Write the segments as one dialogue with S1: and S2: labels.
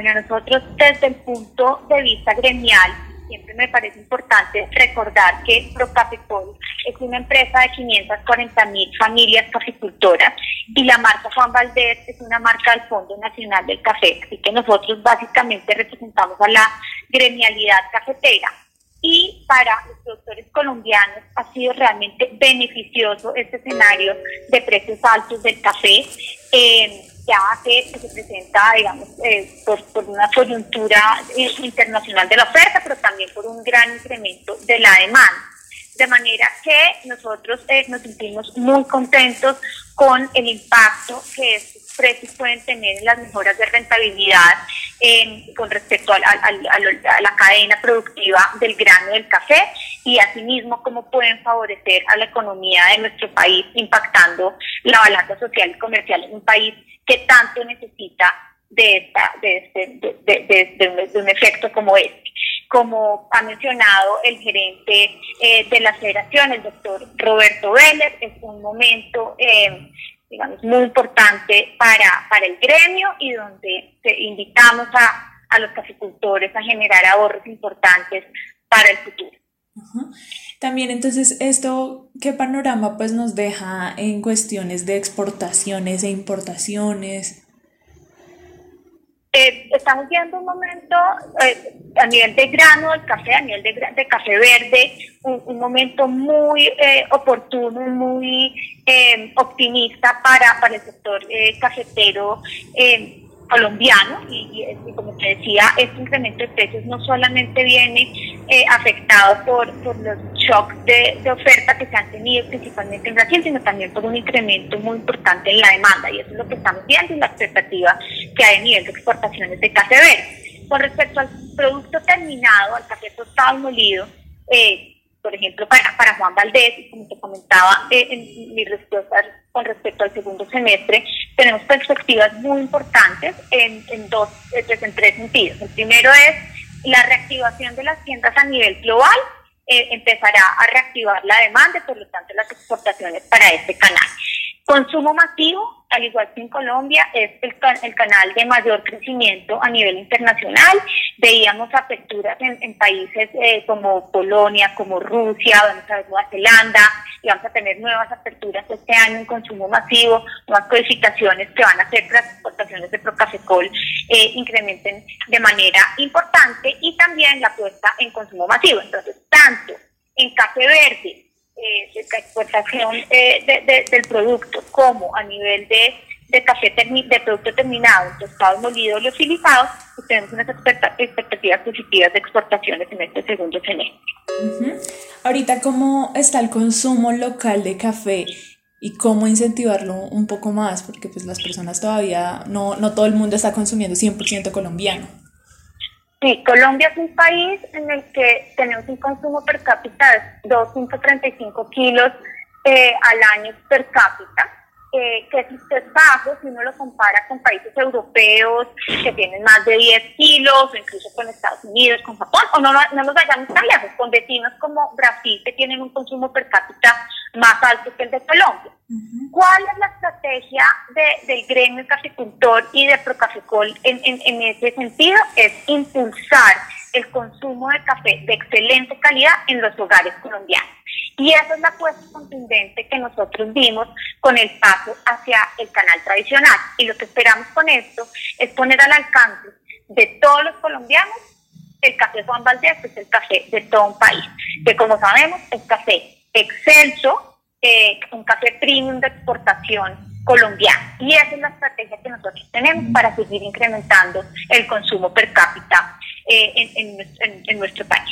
S1: Bueno, nosotros desde el punto de vista gremial, siempre me parece importante recordar que Procafecol es una empresa de 540 mil familias caficultoras y la marca Juan Valdés es una marca del Fondo Nacional del Café. Así que nosotros básicamente representamos a la gremialidad cafetera y para los productores colombianos ha sido realmente beneficioso este escenario de precios altos del café. Eh, ya que se presenta, digamos, eh, por, una coyuntura internacional de la oferta, pero también por un gran incremento de la demanda. De manera que nosotros eh, nos sentimos muy contentos con el impacto que estos precios pueden tener en las mejoras de rentabilidad con respecto a, la cadena productiva del grano del café y asimismo cómo pueden favorecer a la economía de nuestro país impactando la balanza social y comercial en un país que tanto necesita de, esta, de, este, de, un, efecto como este. Como ha mencionado el gerente eh, de la federación, el doctor Roberto Vélez, es un momento eh, digamos, muy importante para, para el gremio y donde invitamos a, a los caficultores a generar ahorros importantes para el futuro.
S2: También entonces esto, ¿qué panorama pues nos deja en cuestiones de exportaciones e importaciones?
S1: Eh, estamos viendo un momento eh, a nivel de grano del café, a nivel de, de café verde, un, momento muy eh, oportuno, muy optimista para, para el sector cafetero colombiano y, como te decía, este incremento de precios no solamente viene eh, por, por los shocks de, oferta que se han tenido principalmente en Brasil, sino también por un incremento muy importante en la demanda y eso es lo que estamos viendo y la expectativa que hay a nivel de exportaciones de café verde. Con respecto al producto terminado, al café tostado y molido, eh, por ejemplo, para, para Juan Valdés, como te comentaba eh, en mi respuesta con respecto al segundo semestre, tenemos perspectivas muy importantes en, en dos, pues, en tres sentidos. El primero es la reactivación de las tiendas a nivel global, eh, empezará a reactivar la demanda y por lo tanto las exportaciones para este canal. Consumo masivo, al igual que en Colombia, es el, canal de mayor crecimiento a nivel internacional. Veíamos aperturas en, países eh, como Polonia, como Rusia, vamos a ver Nueva Zelanda, y vamos a tener nuevas aperturas este año en consumo masivo, nuevas codificaciones que van a hacer que las exportaciones de Procafecol eh, incrementen de manera importante y también la apuesta en consumo masivo. Entonces, tanto en café verde, eh, de exportación eh, del producto como a nivel de, de café de producto terminado, tostado, molido, liofilizados, pues tenemos unas expectativas positivas de exportaciones en este segundo semestre.
S2: Ahorita, ¿cómo está el consumo local de café y cómo incentivarlo un poco más? Porque pues las personas todavía, no, no todo el mundo está consumiendo 100% colombiano.
S1: Sí, Colombia es un país en el que tenemos un consumo per cápita de 2.35 kilos eh, al año per cápita, eh, que es bajo si uno lo compara con países europeos que tienen más de 10 kilos, o incluso con Estados Unidos, con Japón, o no, no nos vayamos tan lejos, con vecinos como Brasil que tienen un consumo per cápita más alto que el de Colombia. ¿Cuál es la estrategia del gremio caficultor y de Procafecol en, en, ese sentido? Es impulsar el consumo de café de excelente calidad en los hogares colombianos. Y esa es la apuesta contundente que nosotros vimos con el paso hacia el canal tradicional. Y lo que esperamos con esto es poner al alcance de todos los colombianos el café Juan Valdez, que es el café de todo un país, que como sabemos es café excelso, eh, un café premium de exportación colombiano. Y esa es la estrategia que nosotros tenemos para seguir incrementando el consumo per cápita eh, en, nuestro país.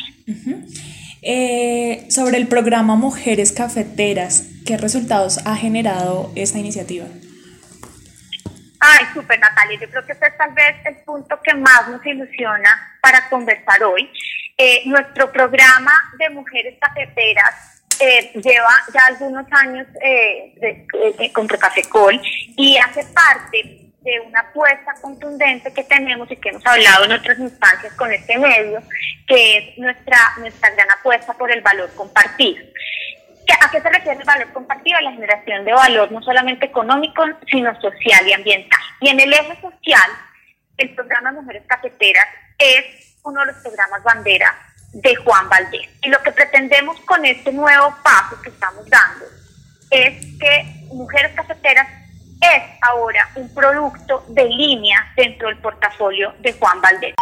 S2: Eh, sobre el programa Mujeres Cafeteras, ¿qué resultados ha generado esta iniciativa?
S1: Ay, súper Natalia, yo creo que este es tal vez el punto que más nos ilusiona para conversar hoy. nuestro programa de Mujeres Cafeteras eh, lleva ya algunos años eh, de, eh, con Procafecol y hace parte de una apuesta contundente que tenemos y que hemos hablado en otras instancias con este medio, que es nuestra, nuestra gran apuesta por el valor compartido. ¿A qué se refiere el valor compartido? A la generación de valor no solamente económico, sino social y ambiental. Y en el eje social, el programa Mujeres Cafeteras es uno de los programas bandera de Juan Valdés. Y lo que pretendemos con este nuevo paso que estamos dando es que Mujeres Cafeteras es ahora un producto de línea dentro del portafolio de Juan Valdés.